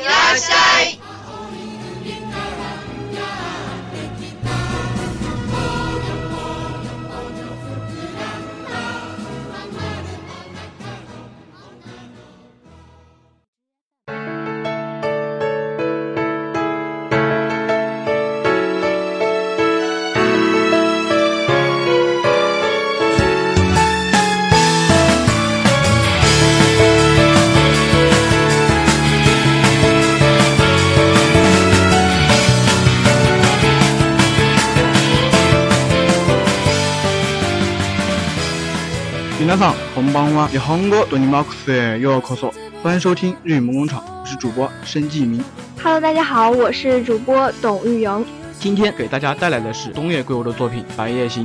いらっしゃい红邦湾，有红哥带你马克思又要咳嗽，欢迎收听日语梦工厂，我是主播申继明。Hello，大家好，我是主播董玉莹。今天给大家带来的是东野圭吾的作品《白夜行》。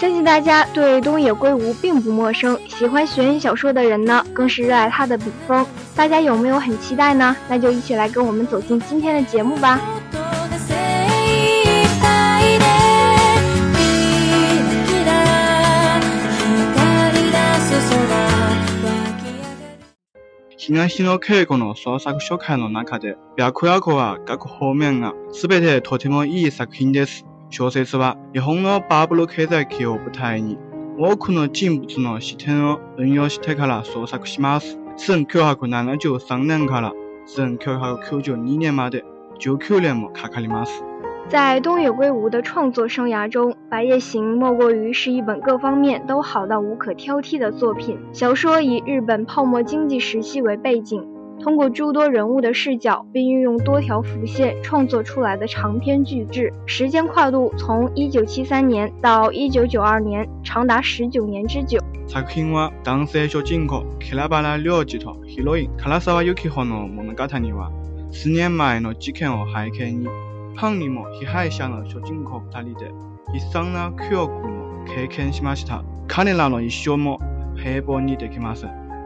相信大家对东野圭吾并不陌生，喜欢悬疑小说的人呢，更是热爱他的笔锋。大家有没有很期待呢？那就一起来跟我们走进今天的节目吧。東野稽古の創作紹介の中で、白夜子は各方面が全てとてもいい作品です。小説は日本のバブル経済期を舞台に、多くの人物の視点を運用してから創作します。1973年から1992年まで19年もかかります。在东野圭吾的创作生涯中，《白夜行》莫过于是一本各方面都好到无可挑剔的作品。小说以日本泡沫经济时期为背景，通过诸多人物的视角，并运用多条浮线创作出来的长篇巨制，时间跨度从1973年到1992年，长达十九年之久。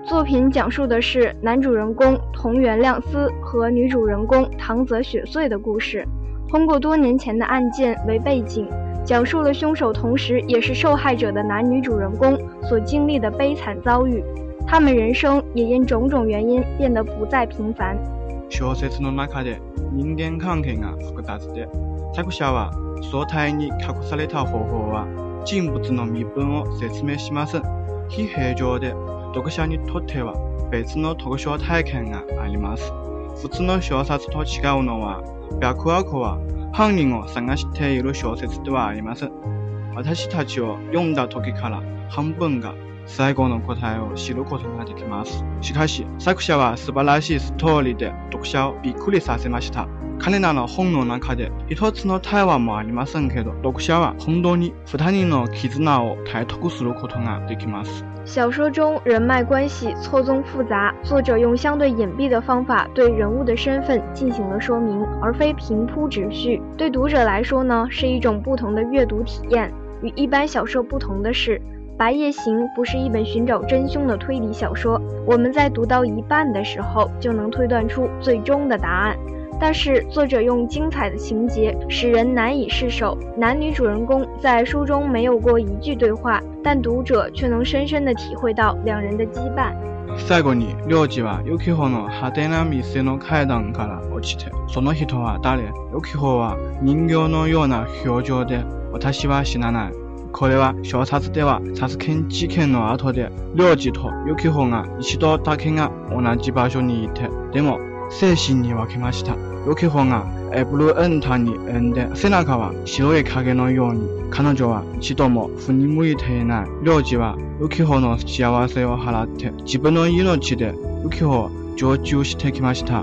作品讲述的是男主人公同源亮司和女主人公唐泽雪穗的故事，通过多年前的案件为背景，讲述了凶手同时也是受害者的男女主人公所经历的悲惨遭遇，他们人生也因种种原因变得不再平凡。小説の中で人間関係が複雑で、作者は相対に隠された方法は人物の身分を説明します。非平常で読者にとっては別の特徴体験があります。普通の小説と違うのは、白悪は犯人を探している小説ではあります。私たちを読んだ時から半分が最後の答えを知ることができます。しかし、作者は素晴らしいストーリで読者をびっくりさせました。金奈の本のなで一つのテーマはアニマ読者は本当にフタのキズナを大切することやできます。小说中人脉关系错综复杂，作者用相对隐蔽的方法对人物的身份进行了说明，而非平铺直叙。对读者来说呢，是一种不同的阅读体验。与一般小说不同的是。《白夜行》不是一本寻找真凶的推理小说，我们在读到一半的时候就能推断出最终的答案。但是作者用精彩的情节使人难以释手。男女主人公在书中没有过一句对话，但读者却能深深的体会到两人的羁绊。三个你了解吧？又去何侬？还等两米？谁能开一张五卡拉？我汽车上哪些通话打的？又去何人妖のような表情で私は死なない。これは小説では殺犬事件の後で、両事とユキホが一度だけが同じ場所にいて、でも精神に分けました。ユキホがエブルエンタに産んで、背中は白い影のように、彼女は一度も振り向いていない。両事はユキホの幸せを払って、自分の命でユキホを常駐してきました。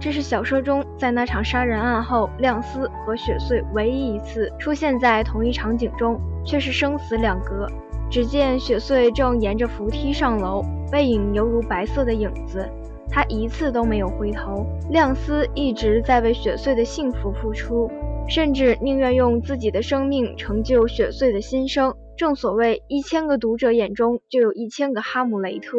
这是小说中在那场杀人案后，亮丝和雪穗唯一一次出现在同一场景中，却是生死两隔。只见雪穗正沿着扶梯上楼，背影犹如白色的影子，他一次都没有回头。亮丝一直在为雪穗的幸福付出，甚至宁愿用自己的生命成就雪穗的心声。正所谓，一千个读者眼中就有一千个哈姆雷特。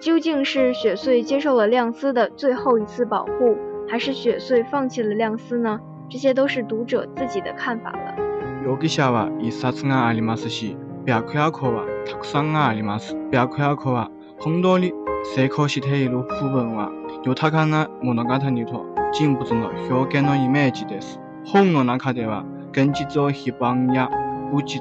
究竟是雪穗接受了亮司的最后一次保护，还是雪穗放弃了亮司呢？这些都是读者自己的看法了。本哇？就他讲呢，莫那干他泥土，真不知道学干了伊咩几得事。红我那卡得哇，根基做是半夜，我几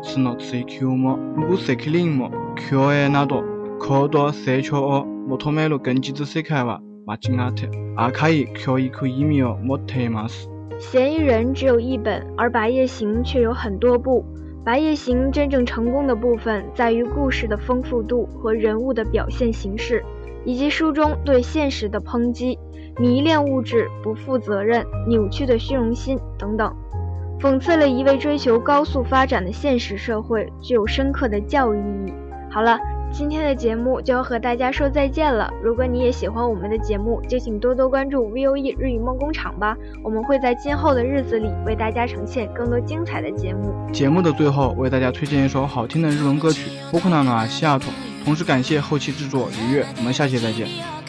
科多 C H O，莫托梅罗攻击姿势开话，马吉亚特阿卡伊 Q E Q E M O，莫特马斯。嫌疑人只有一本，而《白夜行》却有很多部。《白夜行》真正成功的部分在于故事的丰富度和人物的表现形式，以及书中对现实的抨击，迷恋物质、不负责任、扭曲的虚荣心等等，讽刺了一位追求高速发展的现实社会，具有深刻的教育意义。好了。今天的节目就要和大家说再见了。如果你也喜欢我们的节目，就请多多关注 V O E 日语梦工厂吧。我们会在今后的日子里为大家呈现更多精彩的节目。节目的最后，为大家推荐一首好听的日文歌曲《乌克纳努西雅图》。同时感谢后期制作愉悦，我们下期再见。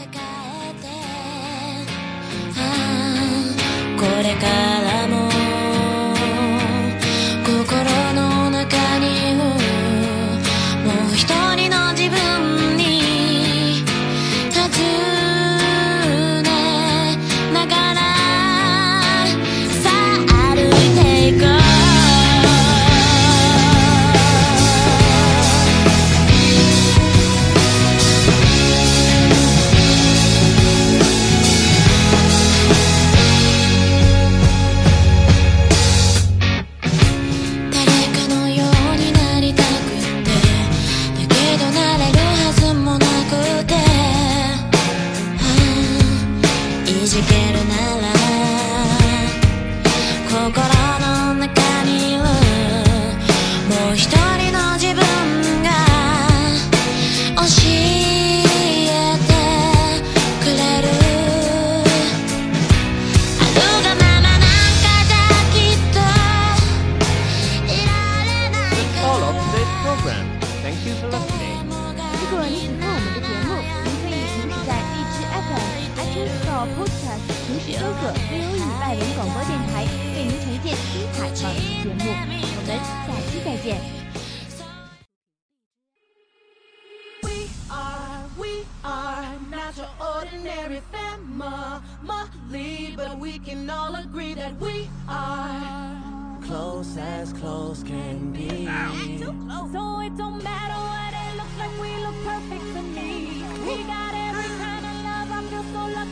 Podcast，同时搜索 VOE 外文广播电台，为您呈现精彩广播节目。我们下期再见。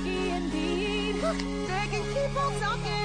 lucky indeed. they can keep on talking.